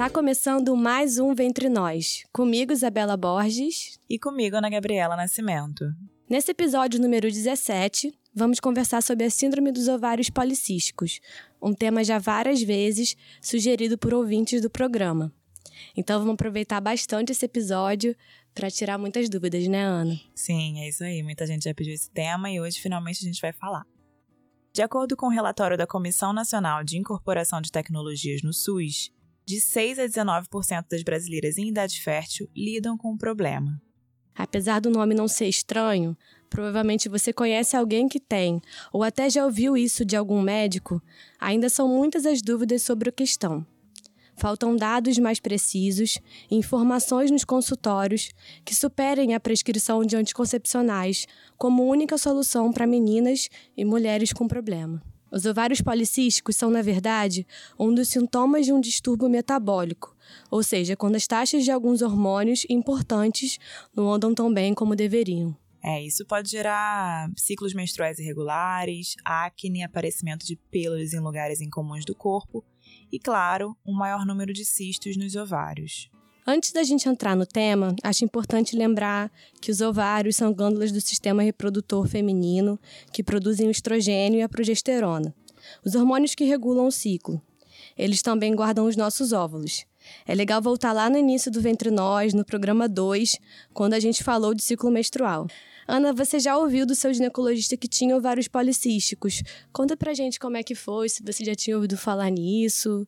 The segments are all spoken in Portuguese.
Tá começando mais um Ventre Nós. Comigo, Isabela Borges. E comigo, Ana Gabriela Nascimento. Nesse episódio número 17, vamos conversar sobre a Síndrome dos Ovários Policísticos, um tema já várias vezes sugerido por ouvintes do programa. Então vamos aproveitar bastante esse episódio para tirar muitas dúvidas, né, Ana? Sim, é isso aí. Muita gente já pediu esse tema e hoje finalmente a gente vai falar. De acordo com o relatório da Comissão Nacional de Incorporação de Tecnologias no SUS, de 6 a 19% das brasileiras em idade fértil lidam com o problema. Apesar do nome não ser estranho, provavelmente você conhece alguém que tem, ou até já ouviu isso de algum médico, ainda são muitas as dúvidas sobre a questão. Faltam dados mais precisos informações nos consultórios que superem a prescrição de anticoncepcionais como única solução para meninas e mulheres com problema. Os ovários policísticos são, na verdade, um dos sintomas de um distúrbio metabólico, ou seja, quando as taxas de alguns hormônios importantes não andam tão bem como deveriam. É, isso pode gerar ciclos menstruais irregulares, acne, aparecimento de pelos em lugares incomuns do corpo e, claro, um maior número de cistos nos ovários. Antes da gente entrar no tema, acho importante lembrar que os ovários são glândulas do sistema reprodutor feminino que produzem o estrogênio e a progesterona, os hormônios que regulam o ciclo. Eles também guardam os nossos óvulos. É legal voltar lá no início do Ventre Nós, no programa 2, quando a gente falou de ciclo menstrual. Ana, você já ouviu do seu ginecologista que tinha ovários policísticos. Conta pra gente como é que foi, se você já tinha ouvido falar nisso.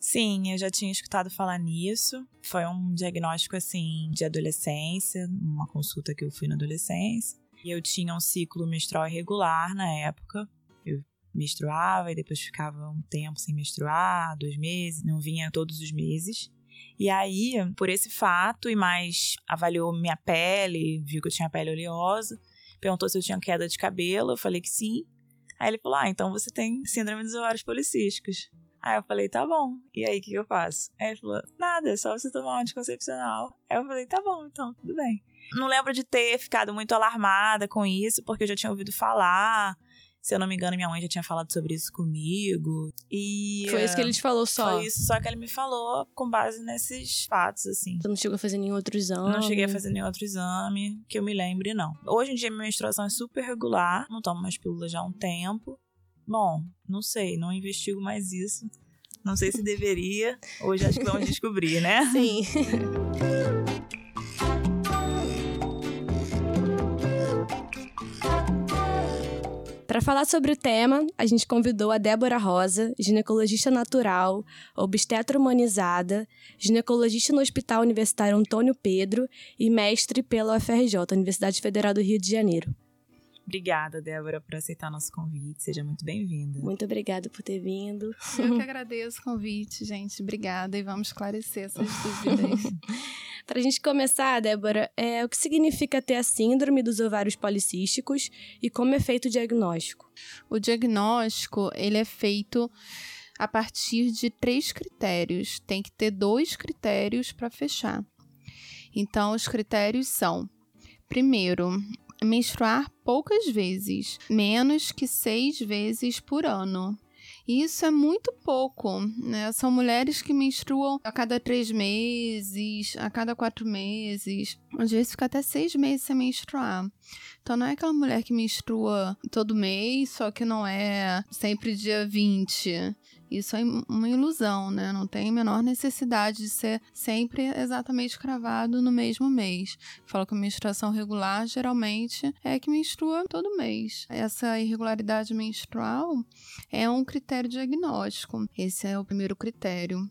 Sim, eu já tinha escutado falar nisso. Foi um diagnóstico assim de adolescência, uma consulta que eu fui na adolescência. E eu tinha um ciclo menstrual irregular na época. Eu menstruava e depois ficava um tempo sem menstruar, dois meses, não vinha todos os meses. E aí, por esse fato, e mais avaliou minha pele, viu que eu tinha pele oleosa, perguntou se eu tinha queda de cabelo, eu falei que sim. Aí ele falou: Ah, então você tem síndrome dos ovários policísticos. Aí eu falei, tá bom. E aí, o que, que eu faço? Aí ele falou, nada, é só você tomar um anticoncepcional. Aí eu falei, tá bom, então, tudo bem. Não lembro de ter ficado muito alarmada com isso, porque eu já tinha ouvido falar. Se eu não me engano, minha mãe já tinha falado sobre isso comigo. E. Foi isso que ele te falou só? Foi isso, só que ele me falou com base nesses fatos, assim. Você não chegou a fazer nenhum outro exame? Não cheguei a fazer nenhum outro exame, que eu me lembre, não. Hoje em dia, minha menstruação é super regular, não tomo mais pílulas já há um tempo. Bom, não sei, não investigo mais isso. Não sei se deveria. Hoje acho que vamos descobrir, né? Sim. Para falar sobre o tema, a gente convidou a Débora Rosa, ginecologista natural, obstetra humanizada, ginecologista no Hospital Universitário Antônio Pedro e mestre pela UFRJ, Universidade Federal do Rio de Janeiro. Obrigada, Débora, por aceitar nosso convite. Seja muito bem-vinda. Muito obrigada por ter vindo. Eu que agradeço o convite, gente. Obrigada e vamos esclarecer essas dúvidas. Para a gente começar, Débora, é, o que significa ter a síndrome dos ovários policísticos e como é feito o diagnóstico? O diagnóstico ele é feito a partir de três critérios. Tem que ter dois critérios para fechar. Então, os critérios são: primeiro, menstruar poucas vezes, menos que seis vezes por ano. Isso é muito pouco, né? São mulheres que menstruam a cada três meses, a cada quatro meses. Às vezes fica até seis meses sem menstruar. Então não é aquela mulher que menstrua todo mês, só que não é sempre dia 20. Isso é uma ilusão, né? Não tem a menor necessidade de ser sempre exatamente cravado no mesmo mês. Falo que a menstruação regular geralmente é que menstrua todo mês. Essa irregularidade menstrual é um critério diagnóstico. Esse é o primeiro critério.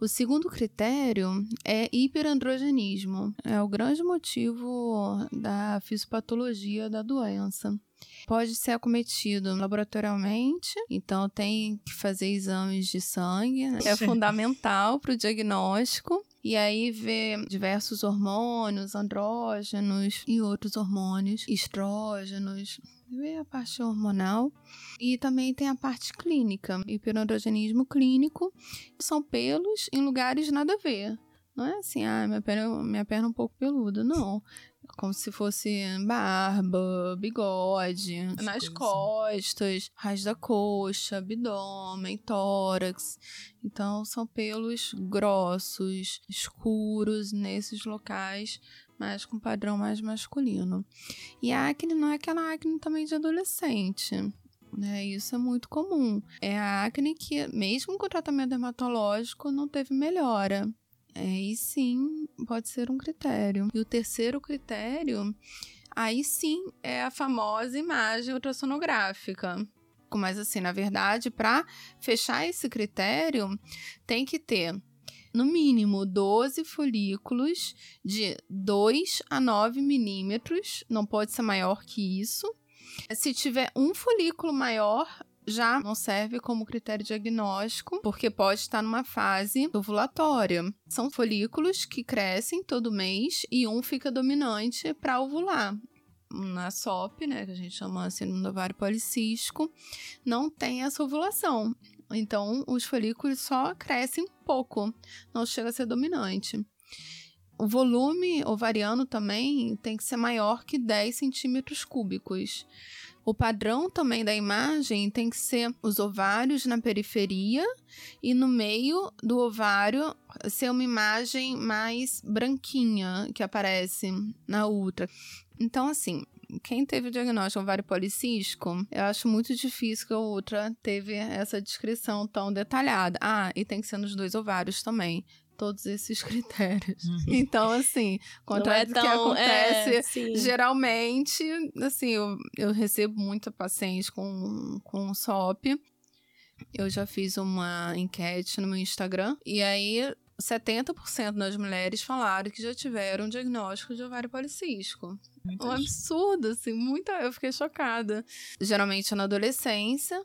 O segundo critério é hiperandrogenismo. É o grande motivo da fisiopatologia da doença pode ser acometido laboratorialmente, então tem que fazer exames de sangue, né? é fundamental para o diagnóstico. E aí ver diversos hormônios, andrógenos e outros hormônios, estrógenos, ver a parte hormonal. E também tem a parte clínica, hiperandrogenismo clínico, são pelos em lugares nada a ver. Não é assim, ah, minha perna, minha perna é um pouco peluda. Não como se fosse barba, bigode, As nas coisas. costas, raiz da coxa, abdômen, tórax. Então, são pelos grossos, escuros nesses locais, mas com padrão mais masculino. E a acne não é aquela acne também de adolescente. Né, isso é muito comum. É a acne que, mesmo com o tratamento dermatológico, não teve melhora. É, e sim, pode ser um critério. E o terceiro critério, aí sim, é a famosa imagem ultrassonográfica. Mas assim, na verdade, para fechar esse critério, tem que ter no mínimo 12 folículos de 2 a 9 milímetros, não pode ser maior que isso. Se tiver um folículo maior, já não serve como critério diagnóstico, porque pode estar numa fase ovulatória. São folículos que crescem todo mês e um fica dominante para ovular. Na SOP, né, que a gente chama síndrome do ovário policístico, não tem essa ovulação. Então, os folículos só crescem pouco, não chega a ser dominante. O volume ovariano também tem que ser maior que 10 centímetros cúbicos. O padrão também da imagem tem que ser os ovários na periferia e no meio do ovário ser uma imagem mais branquinha que aparece na ultra. Então, assim, quem teve o diagnóstico ovário policístico, eu acho muito difícil que a outra teve essa descrição tão detalhada. Ah, e tem que ser nos dois ovários também. Todos esses critérios. Então, assim, contrário do que acontece é, geralmente, assim, eu, eu recebo muita paciente com, com SOP. Eu já fiz uma enquete no meu Instagram. E aí, 70% das mulheres falaram que já tiveram diagnóstico de ovário policístico. Muitas. Um absurdo, assim, muita. Eu fiquei chocada. Geralmente é na adolescência.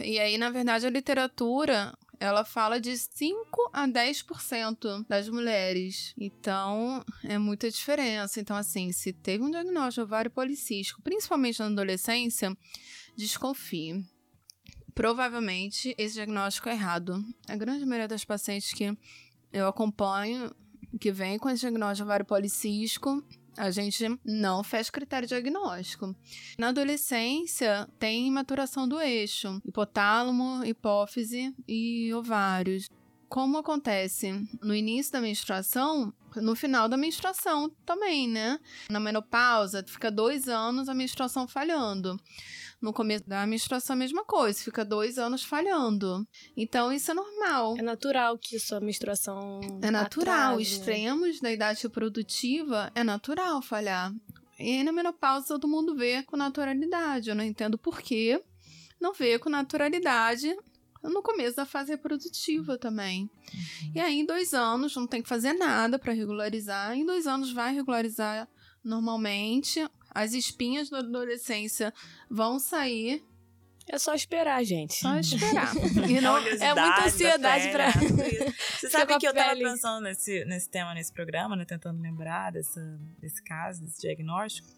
E aí, na verdade, a literatura ela fala de 5 a 10% das mulheres. Então, é muita diferença. Então, assim, se teve um diagnóstico ovário policístico, principalmente na adolescência, desconfie. Provavelmente esse diagnóstico é errado. A grande maioria das pacientes que eu acompanho, que vem com esse diagnóstico ovário policístico, a gente não fecha critério diagnóstico. Na adolescência, tem maturação do eixo, hipotálamo, hipófise e ovários. Como acontece no início da menstruação, no final da menstruação também, né? Na menopausa, fica dois anos a menstruação falhando. No começo da menstruação, a mesma coisa, fica dois anos falhando. Então, isso é normal. É natural que sua menstruação. É natural. atrase, né? Extremos da idade reprodutiva é natural falhar. E aí na menopausa todo mundo vê com naturalidade. Eu não entendo por que não vê com naturalidade no começo da fase reprodutiva também. E aí, em dois anos, não tem que fazer nada para regularizar. Em dois anos vai regularizar normalmente. As espinhas da adolescência vão sair. É só esperar, gente. Só esperar. e não, É muita ansiedade pra- Você Fica sabe que eu tava pele. pensando nesse, nesse tema, nesse programa, né? Tentando lembrar dessa, desse caso, desse diagnóstico.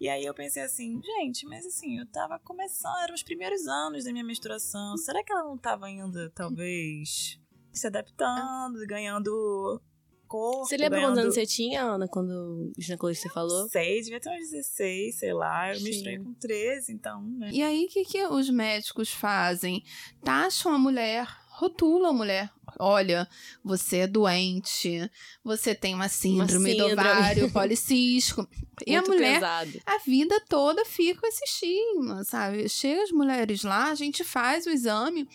E aí eu pensei assim, gente, mas assim, eu tava começando, eram os primeiros anos da minha menstruação. Será que ela não tava ainda, talvez, se adaptando, ganhando corpo? Você lembra ganhando... quantos anos você tinha, Ana, quando o ginecologista falou? Sei, devia ter uns 16, sei lá. Eu Sim. menstruei com 13, então, né? E aí, o que, que os médicos fazem? Taxam a mulher, rotulam a mulher. Olha, você é doente, você tem uma síndrome, do síndrome. ovário policístico. e a mulher, pesado. a vida toda fica com esse estigma, sabe? Chega as mulheres lá, a gente faz o exame,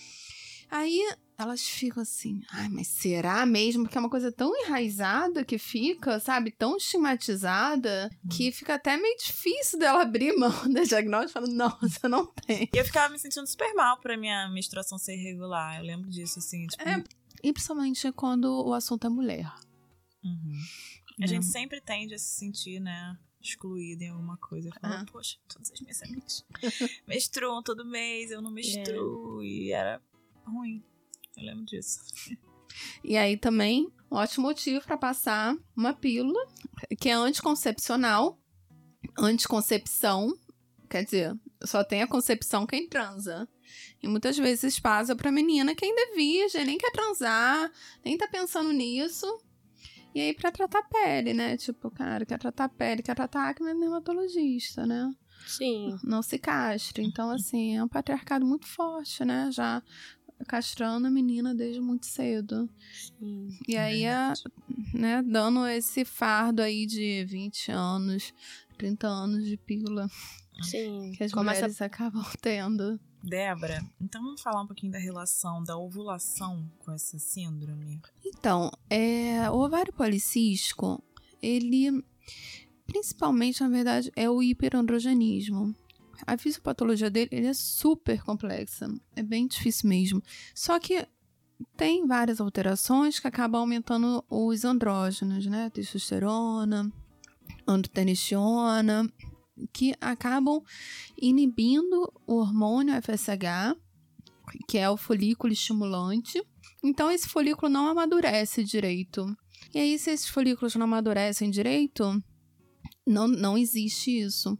aí elas ficam assim, ai, mas será mesmo? Porque é uma coisa tão enraizada que fica, sabe? Tão estigmatizada, que fica até meio difícil dela abrir mão da diagnóstico falando, não, você não tem. E eu ficava me sentindo super mal pra minha menstruação ser irregular. Eu lembro disso, assim, tipo... É, E principalmente quando o assunto é mulher. Uhum. A Né? gente sempre tende a se sentir, né, excluída em alguma coisa. Fala, É. poxa, todas as minhas amigas menstruam todo mês, eu não menstruo. E era ruim. Eu lembro disso. E aí também, ótimo motivo para passar uma pílula que é anticoncepcional. Anticoncepção, quer dizer, só tem a concepção quem transa. E muitas vezes passa pra menina que ainda é virgem, nem quer transar, nem tá pensando nisso. E aí, pra tratar a pele, né? Tipo, cara, quer tratar a pele, quer tratar acne, é dermatologista, né? Sim. Não se castre. Então, assim, é um patriarcado muito forte, né? Já castrando a menina desde muito cedo. Sim. E aí, é, né, dando esse fardo aí de 20 anos, 30 anos de pílula Sim. que as Começa mulheres acabam tendo. Débora, então vamos falar um pouquinho da relação da ovulação com essa síndrome? Então, é, o ovário policístico, ele principalmente, na verdade, é o hiperandrogenismo. A fisiopatologia dele ele é super complexa, é bem difícil mesmo. Só que tem várias alterações que acabam aumentando os andrógenos, né? Testosterona, androstenediona, que acabam inibindo o hormônio FSH, que é o folículo estimulante. Então, esse folículo não amadurece direito. E aí, se esses folículos não amadurecem direito, não, não existe isso.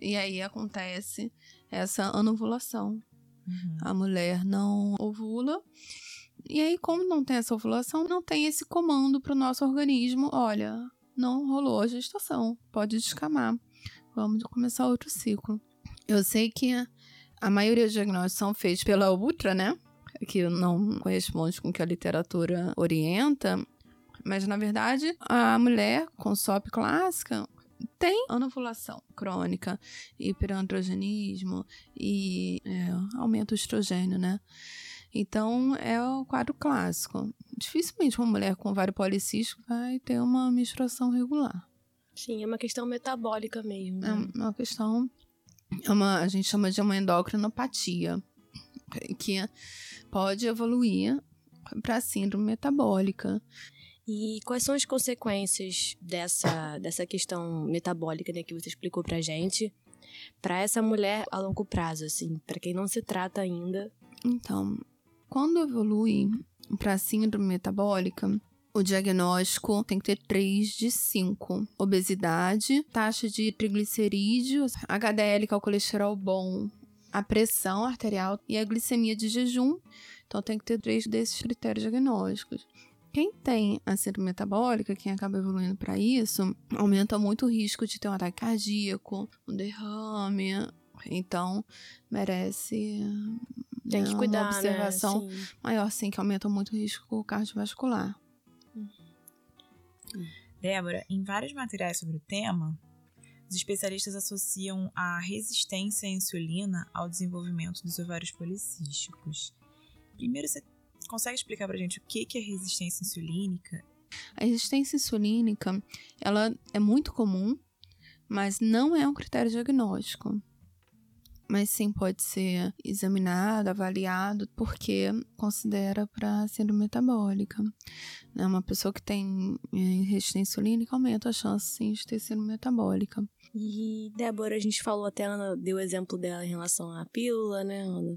E aí acontece essa anovulação. Uhum. A mulher não ovula. E aí, como não tem essa ovulação, não tem esse comando para o nosso organismo: olha, não rolou a gestação, pode descamar. Vamos começar outro ciclo. Eu sei que a maioria dos diagnósticos são feitos pela ultra, né? Que não corresponde com o que a literatura orienta. Mas, na verdade, a mulher com SOP clássica tem anovulação crônica, hiperandrogenismo e é, aumento do estrogênio, né? Então, é o quadro clássico. Dificilmente uma mulher com ovário policístico vai ter uma menstruação regular. Sim, é uma questão metabólica mesmo. É né? uma questão. É uma, a gente chama de uma endocrinopatia, que pode evoluir para síndrome metabólica. E quais são as consequências dessa, dessa questão metabólica né, que você explicou pra gente para essa mulher a longo prazo, assim, para quem não se trata ainda? Então, quando evolui para síndrome metabólica, o diagnóstico tem que ter 3 de 5. Obesidade, taxa de triglicerídeos, HDL, que é o colesterol bom, a pressão arterial e a glicemia de jejum. Então tem que ter três desses critérios diagnósticos. Quem tem a síndrome metabólica, quem acaba evoluindo para isso, aumenta muito o risco de ter um ataque cardíaco, um derrame. Então, merece Tem né, que cuidar, uma observação né? Sim. maior, sim, que aumenta muito o risco cardiovascular. Débora, em vários materiais sobre o tema, os especialistas associam a resistência à insulina ao desenvolvimento dos ovários policísticos. Primeiro, você consegue explicar pra gente o que que é resistência insulínica? A resistência insulínica, ela é muito comum, mas não é um critério diagnóstico. Mas sim pode ser examinado, avaliado, porque considera para síndrome metabólica. Né? Uma pessoa que tem eh, resistência insulínica aumenta a chance sim, de ter síndrome metabólica. E, Débora, a gente falou até, a Ana deu o exemplo dela em relação à pílula, né, Ana?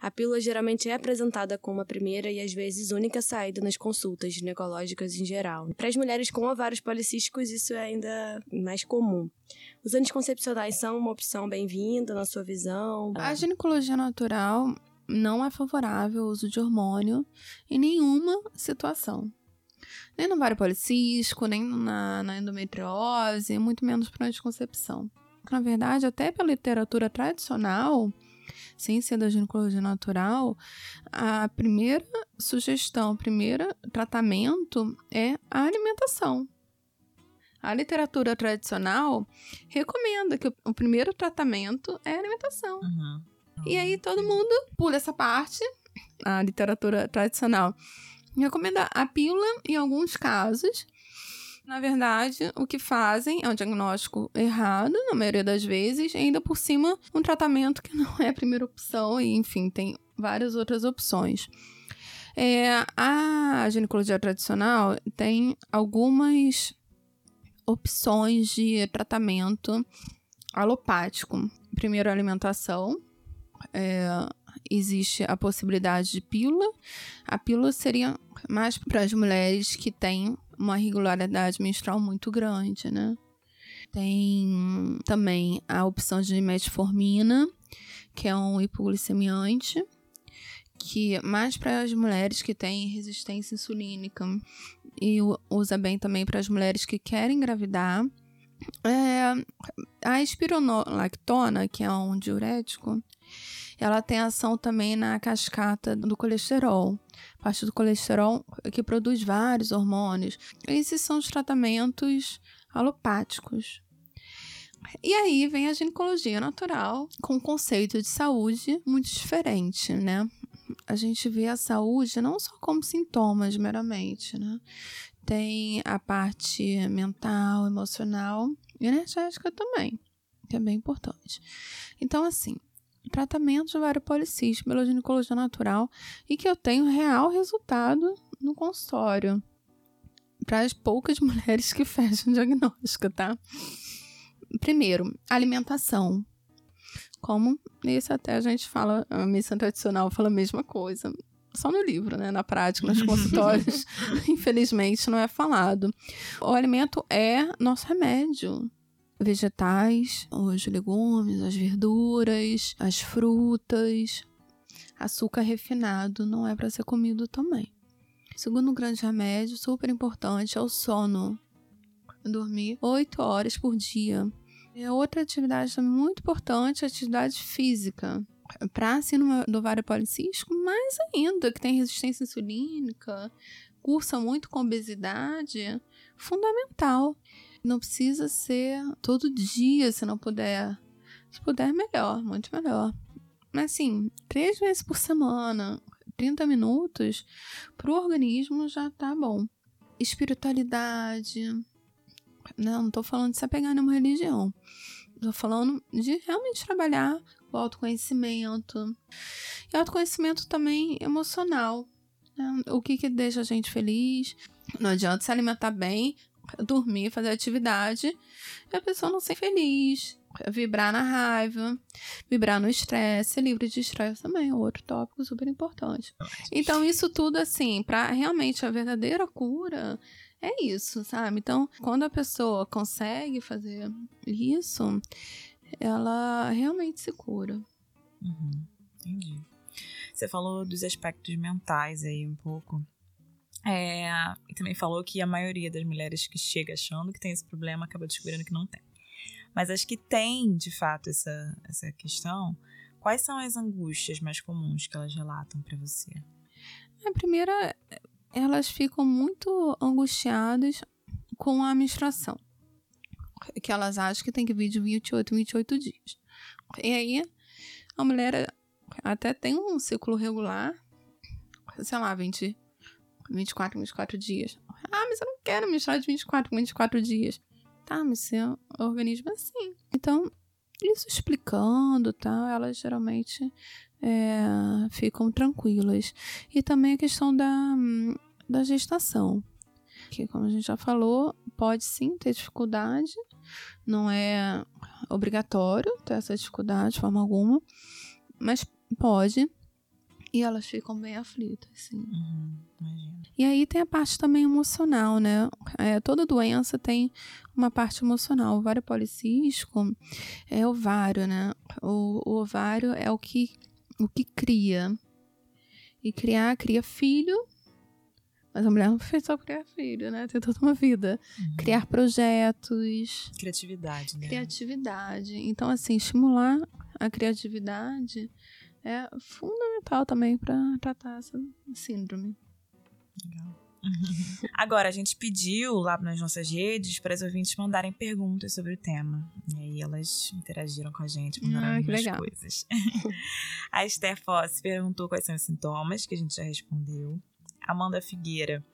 A pílula geralmente é apresentada como a primeira e às vezes única saída nas consultas ginecológicas em geral. Para as mulheres com ovários policísticos, isso é ainda mais comum. Os anticoncepcionais são uma opção bem-vinda na sua visão? A ginecologia natural não é favorável ao uso de hormônio em nenhuma situação. Nem no ovário policístico, nem na, na endometriose, muito menos para anticoncepção. Na verdade, até pela literatura tradicional, sem ser da ginecologia natural, a primeira sugestão, o primeiro tratamento é a alimentação. A literatura tradicional recomenda que o- primeiro tratamento é a alimentação. Uhum. E aí todo mundo pula essa parte, a literatura tradicional recomenda a pílula em alguns casos. Na verdade, o que fazem é um diagnóstico errado, na maioria das vezes, e ainda por cima um tratamento que não é a primeira opção, e enfim, tem várias outras opções. É, a ginecologia tradicional tem algumas opções de tratamento alopático. Primeiro, alimentação. É, existe a possibilidade de pílula. A pílula seria mais para as mulheres que têm uma regularidade menstrual muito grande, né? Tem também a opção de metformina, que é um hipoglicemiante, que mais para as mulheres que têm resistência insulínica e usa bem também para as mulheres que querem engravidar. É, a espironolactona, que é um diurético, ela tem ação também na cascata do colesterol, parte do colesterol que produz vários hormônios. Esses são os tratamentos alopáticos. E aí vem a ginecologia natural, com um conceito de saúde muito diferente, né? A gente vê a saúde não só como sintomas meramente, né? Tem a parte mental, emocional e energética também, que é bem importante. Então, assim, tratamento de ovário policístico pela ginecologia natural e que eu tenho real resultado no consultório para as poucas mulheres que fecham diagnóstico, tá? Primeiro, alimentação. Como isso até a gente fala, a medicina tradicional fala a mesma coisa. Só no livro, né? Na prática, nos consultórios, infelizmente, não é falado. O alimento é nosso remédio vegetais, os legumes, as verduras, as frutas. Açúcar refinado não é para ser comido também. Segundo um grande remédio, super importante, é o sono. Dormir 8 horas por dia. E outra atividade muito importante é a atividade física. Para síndrome do ovário policístico, mais ainda, que tem resistência insulínica, cursa muito com obesidade, fundamental. Não precisa ser todo dia, se não puder. Se puder, melhor, muito melhor. Mas assim, três vezes por semana, 30 minutos, para o organismo já tá bom. Espiritualidade. Não, não tô falando de se apegar a nenhuma religião. Tô falando de realmente trabalhar o autoconhecimento. E autoconhecimento também emocional. Né? O que, que deixa a gente feliz. Não adianta se alimentar bem, dormir, fazer atividade, e a pessoa não ser feliz, vibrar na raiva, vibrar no estresse, ser livre de estresse também é outro tópico super importante. Então, isso tudo, assim, para realmente a verdadeira cura é isso, sabe? Então, quando a pessoa consegue fazer isso, ela realmente se cura. Uhum, entendi. Você falou dos aspectos mentais aí um pouco. É, e também falou que a maioria das mulheres que chega achando que tem esse problema acaba descobrindo que não tem. Mas as que têm, de fato, essa, essa questão, quais são as angústias mais comuns que elas relatam para você? A primeira, elas ficam muito angustiadas com a menstruação. Que elas acham que tem que vir de 28 28 dias. E aí, a mulher até tem um ciclo regular, sei lá, 20, 24, 24 dias. Ah, mas eu não quero misturar de 24 24 dias. Tá, mas seu organismo é assim. Então, isso explicando, tá? Elas geralmente é, ficam tranquilas. E também a questão da, da gestação. Que, como a gente já falou, pode sim ter dificuldade. Não é obrigatório ter essa dificuldade de forma alguma. Mas pode e elas ficam bem aflitas, sim. Uhum, e aí tem a parte também emocional, né? É, toda doença tem uma parte emocional. O ovário policístico é ovário, né? O, o ovário é o que, o que cria. E criar, cria filho, mas a mulher não fez só criar filho, né? Tem toda uma vida. Uhum. Criar projetos. Criatividade, né? Criatividade. Então, assim, estimular a criatividade é fundamental também para tratar essa síndrome. Legal. Agora, a gente pediu lá nas nossas redes para as ouvintes mandarem perguntas sobre o tema. E aí elas interagiram com a gente, mandaram ah, algumas legal. coisas. a Esther Foss perguntou quais são os sintomas, que a gente já respondeu. Amanda Figueira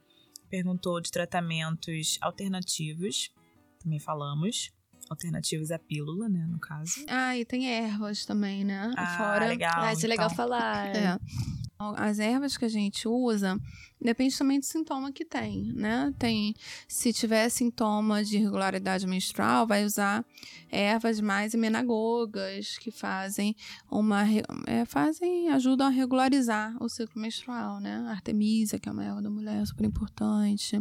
perguntou de tratamentos alternativos, também falamos alternativos à pílula, né, no caso. Ah, e tem ervas também, né? Ah, Fora. legal. Ah, isso é legal então. falar. É. As ervas que a gente usa, depende também do sintoma que tem, né? Tem, se tiver sintoma de irregularidade menstrual, vai usar ervas mais emenagogas, que fazem uma, é, fazem, ajudam a regularizar o ciclo menstrual, né? Artemisia, que é uma erva da mulher, super importante.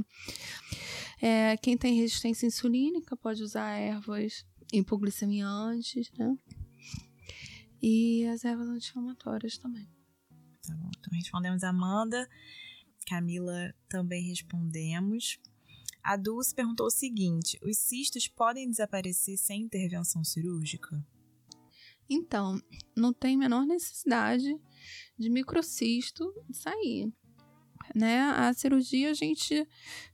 É, quem tem resistência insulínica pode usar ervas hipoglicemiantes, né? E as ervas anti-inflamatórias também. Tá bom. Então respondemos a Amanda. Camila também respondemos. A Dulce perguntou o seguinte: os cistos podem desaparecer sem intervenção cirúrgica? Então, não tem menor necessidade de microcisto sair. Né? A cirurgia a gente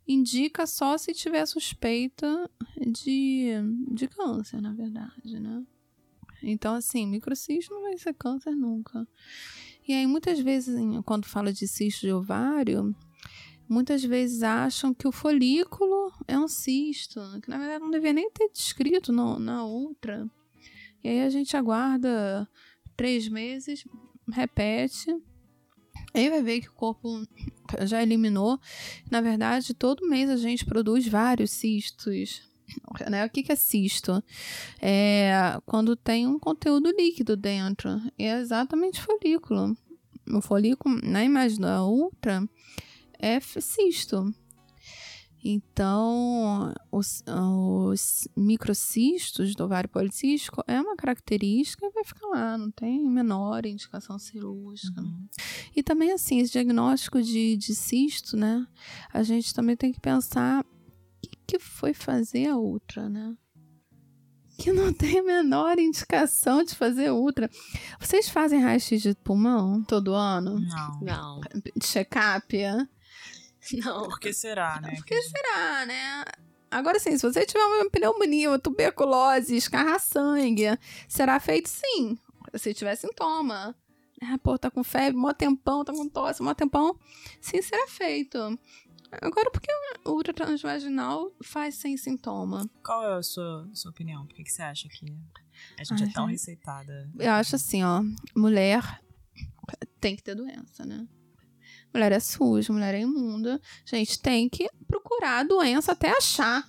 indica só se tiver suspeita de, de câncer, na verdade, né? Então, assim, microcisto não vai ser câncer nunca. E aí, muitas vezes, quando fala de cisto de ovário, muitas vezes acham que o folículo é um cisto, que na verdade não deveria nem ter descrito no, na ultra. E aí a gente aguarda três meses, repete, aí vai ver que o corpo já eliminou. Na verdade, todo mês a gente produz vários cistos. Né? O que, que é cisto? É quando tem um conteúdo líquido dentro. É exatamente folículo. O folículo, na imagem da ultra, é cisto. Então, os, os microcistos do ovário policístico é uma característica e vai ficar lá, não tem menor indicação cirúrgica. Uhum. E também, assim, esse diagnóstico de, de cisto, né? A gente também tem que pensar o que, que foi fazer a ultra, né? que não tem a menor indicação de fazer ultra. Vocês fazem raio-x de pulmão todo ano? Não. Não. Check-up? Não. Por que será, né? Por que será, né? Agora sim, se você tiver uma pneumonia, uma tuberculose, escarrar sangue, será feito sim. Se tiver sintoma. Ah, pô, tá com febre, mó tempão, tá com tosse, mó tempão. Sim, será feito. Agora, por que o ultratransvaginal faz sem sintoma? Qual é a sua, sua opinião? Por que, que você acha que a gente Ai, é tão receitada? Eu acho assim, ó. Mulher tem que ter doença, né? Mulher é suja, mulher é imunda. Gente, tem que procurar a doença até achar.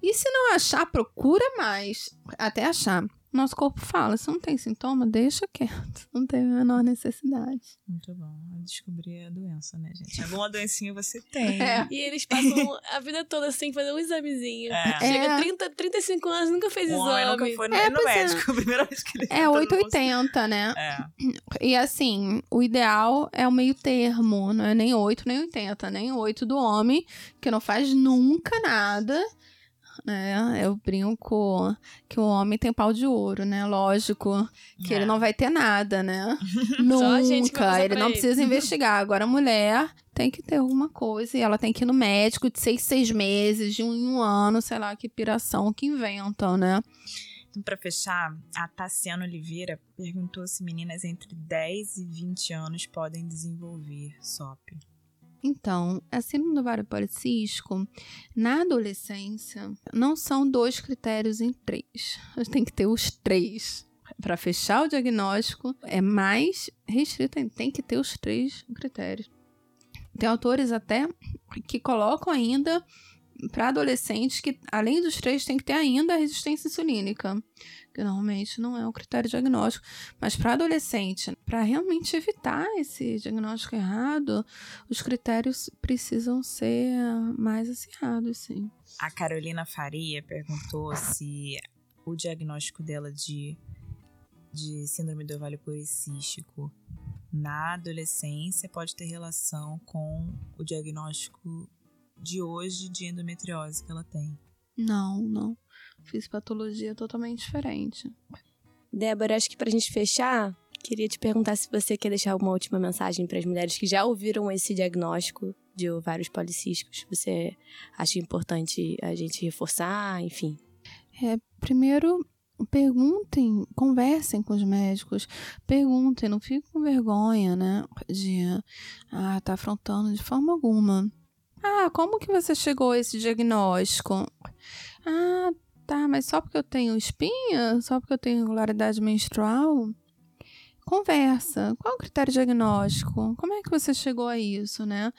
E se não achar, procura mais até achar. Nosso corpo fala, se não tem sintoma, deixa quieto. Não tem a menor necessidade. Muito bom. Descobrir a doença, né, gente? Alguma doencinha você tem. É. E eles passam a vida toda assim, fazer um examezinho. É. Chega é. 30, 35 anos, nunca fez o exame. nunca foi no, é, no é. médico, é. a primeira vez que ele É 880, né? É. E assim, o ideal é o meio termo. Não é nem 8, nem 80. Nem 8 do homem, que não faz nunca nada né? Eu brinco que o homem tem pau de ouro, né? Lógico que é. ele não vai ter nada, né? Nunca. ele não ele. precisa investigar. Agora a mulher tem que ter alguma coisa e ela tem que ir no médico de seis, seis meses, de um um ano, sei lá que piração que inventam, né? Então, para fechar, a Tassiana Oliveira perguntou se meninas entre 10 e 20 anos podem desenvolver SOP. Então, a síndrome do ovário policístico, na adolescência, não são dois critérios em três. Tem que ter os três. Para fechar o diagnóstico, é mais restrito, tem que ter os três critérios. Tem autores até que colocam ainda para adolescentes que, além dos três, tem que ter ainda a resistência insulínica que normalmente não é um critério diagnóstico. Mas para adolescente, para realmente evitar esse diagnóstico errado, os critérios precisam ser mais acirrados, sim. A Carolina Faria perguntou se o diagnóstico dela de, de síndrome do ovário policístico na adolescência pode ter relação com o diagnóstico de hoje de endometriose que ela tem. Não, não. Fiz patologia totalmente diferente. Débora, acho que pra gente fechar, queria te perguntar se você quer deixar uma última mensagem para as mulheres que já ouviram esse diagnóstico de ovários policísticos. Você acha importante a gente reforçar, enfim? É, primeiro, perguntem, conversem com os médicos, perguntem, não fiquem com vergonha, né, de ah, tá afrontando de forma alguma. Ah, como que você chegou a esse diagnóstico? Ah, tá, mas só porque eu tenho espinha? Só porque eu tenho irregularidade menstrual? Conversa. Qual é o critério diagnóstico? Como é que você chegou a isso, né?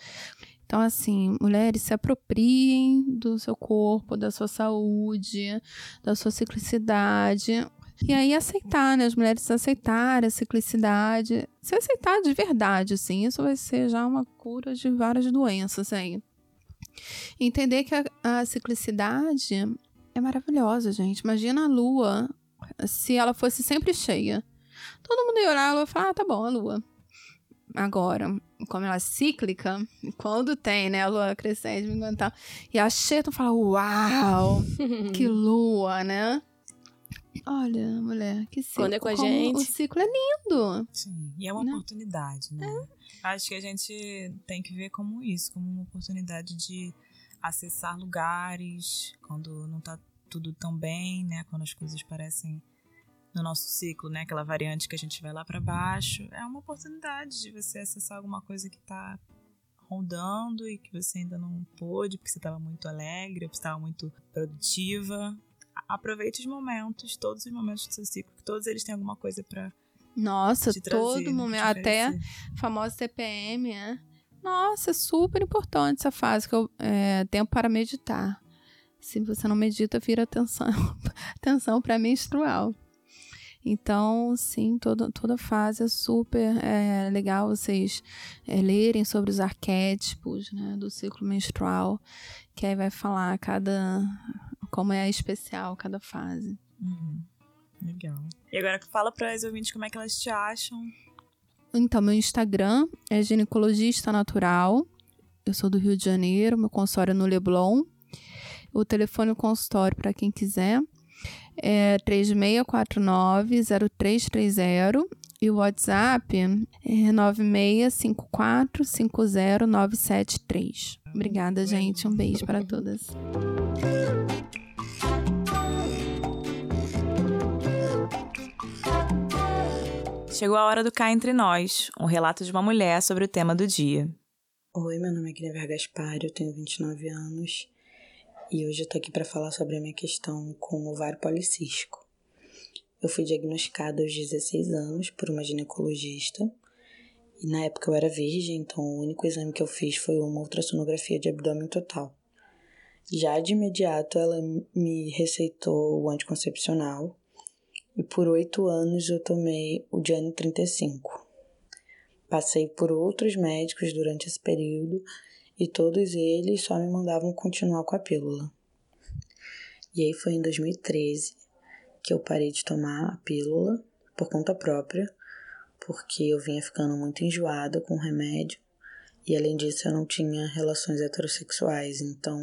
Então, assim, mulheres se apropriem do seu corpo, da sua saúde, da sua ciclicidade. E aí aceitar, né? As mulheres aceitarem a ciclicidade. Se aceitar de verdade, assim, isso vai ser já uma cura de várias doenças aí. Entender que a, a ciclicidade é maravilhosa, gente. Imagina a lua se ela fosse sempre cheia. Todo mundo ia olhar a lua e falar: ah, tá bom, a lua. agora, como ela é cíclica, quando tem, né, a lua crescente, tal, e a Cheton fala, uau, que lua, né? Olha, mulher, que ciclo. Quando é com a gente. O ciclo é lindo. Sim, e é uma né? oportunidade, né? É. Acho que a gente tem que ver como isso, como uma oportunidade de acessar lugares quando não tá tudo tão bem, né? Quando as coisas parecem no nosso ciclo, né? Aquela variante que a gente vai lá para baixo. É uma oportunidade de você acessar alguma coisa que tá rondando e que você ainda não pôde, porque você estava muito alegre, porque você estava muito produtiva. Aproveite os momentos, todos os momentos do seu ciclo, que todos eles têm alguma coisa para Nossa, todo momento, até famosa TPM, né? Nossa, é super importante essa fase que eu é, tempo para meditar. Se você não medita, vira atenção, atenção para menstrual. Então, sim, toda, toda fase é super é, legal vocês é, lerem sobre os arquétipos né, do ciclo menstrual, que aí vai falar cada como é especial cada fase. Uhum. Legal. E agora fala para as ouvintes como é que elas te acham. Então, meu Instagram é ginecologista natural. Eu sou do Rio de Janeiro, meu consultório é no Leblon. O telefone consultório para quem quiser é 3649-0330 e o WhatsApp é 9654509773. Obrigada, gente. Um beijo para todas. Chegou a hora do Cá Entre Nós, um relato de uma mulher sobre o tema do dia. Oi, meu nome é Guilherme Gaspar, eu tenho 29 anos e hoje eu tô aqui para falar sobre a minha questão com o ovário policístico. Eu fui diagnosticada aos 16 anos por uma ginecologista e na época eu era virgem, então o único exame que eu fiz foi uma ultrassonografia de abdômen total. Já de imediato ela me receitou o anticoncepcional e por oito anos eu tomei o Diane 35. Passei por outros médicos durante esse período e todos eles só me mandavam continuar com a pílula. E aí foi em 2013 que eu parei de tomar a pílula por conta própria, porque eu vinha ficando muito enjoada com o remédio e além disso eu não tinha relações heterossexuais, então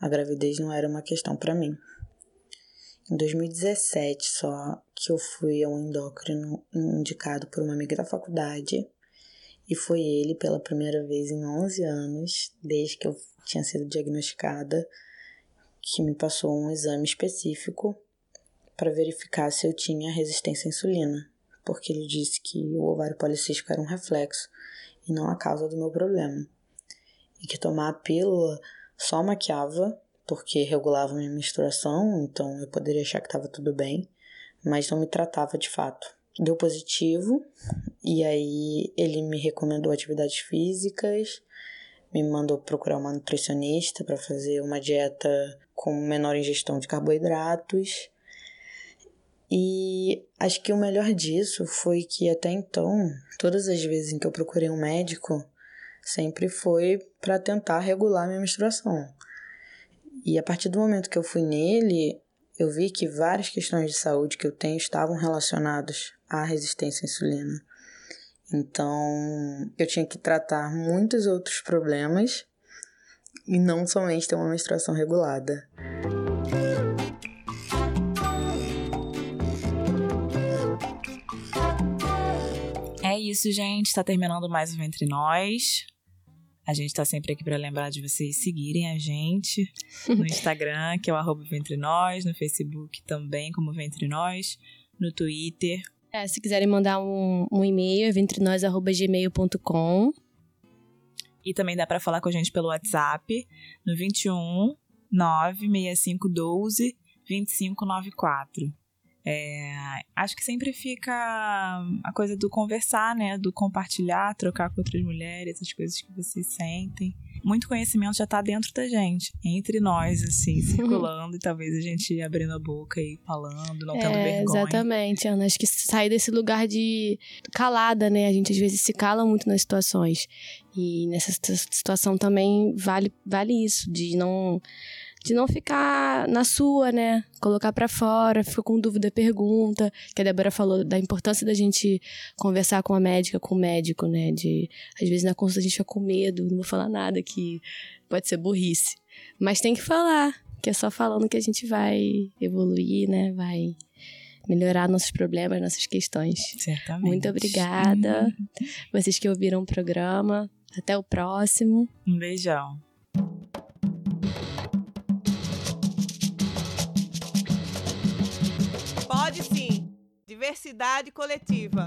a gravidez não era uma questão para mim. Em 2017 só que eu fui a um endócrino indicado por uma amiga da faculdade e foi ele pela primeira vez em 11 anos, desde que eu tinha sido diagnosticada, que me passou um exame específico para verificar se eu tinha resistência à insulina, porque ele disse que o ovário policístico era um reflexo e não a causa do meu problema. E que tomar a pílula só maquiava, porque regulava minha menstruação, então eu poderia achar que estava tudo bem, mas não me tratava de fato deu positivo, e aí ele me recomendou atividades físicas, me mandou procurar uma nutricionista para fazer uma dieta com menor ingestão de carboidratos. E acho que o melhor disso foi que até então, todas as vezes em que eu procurei um médico, sempre foi para tentar regular minha menstruação. E a partir do momento que eu fui nele, eu vi que várias questões de saúde que eu tenho estavam relacionadas à resistência à insulina. Então, eu tinha que tratar muitos outros problemas e não somente ter uma menstruação regulada. É isso, gente. Está terminando mais um Entre Nós. A gente tá sempre aqui para lembrar de vocês seguirem a gente no Instagram, que é o arroba Ventre Nós, no Facebook também, como Ventre Nós, no Twitter. É, se quiserem mandar um, um e-mail, é ventrenós.gmail.com. E também dá para falar com a gente pelo WhatsApp, no 21 96512 2594. É, acho que sempre fica a coisa do conversar, né? Do compartilhar, trocar com outras mulheres, as coisas que vocês sentem. Muito conhecimento já tá dentro da gente, entre nós, assim, circulando e talvez a gente abrindo a boca e falando, não tendo é, vergonha. Exatamente, Ana. Acho que sair desse lugar de calada, né? A gente às vezes se cala muito nas situações. E nessa situação também vale, vale isso, de não de não ficar na sua, né? Colocar para fora, ficou com dúvida, pergunta. Que a Débora falou da importância da gente conversar com a médica, com o médico, né? De às vezes na consulta a gente fica com medo, não vou falar nada que pode ser burrice. Mas tem que falar, que é só falando que a gente vai evoluir, né? Vai melhorar nossos problemas, nossas questões. Certamente. Muito obrigada. Vocês que ouviram o programa. Até o próximo. Um beijão. Diversidade coletiva.